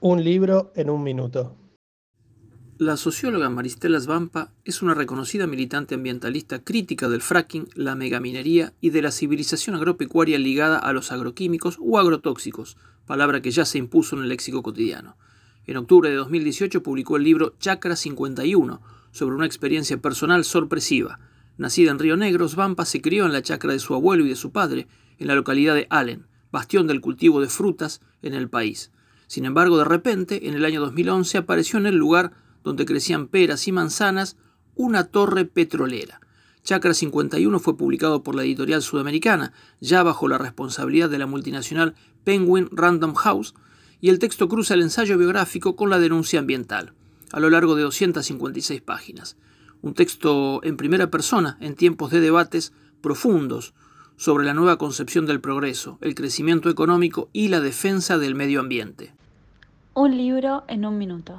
Un libro en un minuto. La socióloga Maristela Svampa es una reconocida militante ambientalista crítica del fracking, la megaminería y de la civilización agropecuaria ligada a los agroquímicos o agrotóxicos, palabra que ya se impuso en el léxico cotidiano. En octubre de 2018 publicó el libro Chakra 51, sobre una experiencia personal sorpresiva. Nacida en Río Negro, Svampa se crió en la chacra de su abuelo y de su padre, en la localidad de Allen, bastión del cultivo de frutas en el país. Sin embargo, de repente, en el año 2011 apareció en el lugar donde crecían peras y manzanas una torre petrolera. Chakra 51 fue publicado por la editorial sudamericana, ya bajo la responsabilidad de la multinacional Penguin Random House, y el texto cruza el ensayo biográfico con la denuncia ambiental, a lo largo de 256 páginas. Un texto en primera persona, en tiempos de debates profundos sobre la nueva concepción del progreso, el crecimiento económico y la defensa del medio ambiente. Un libro en un minuto.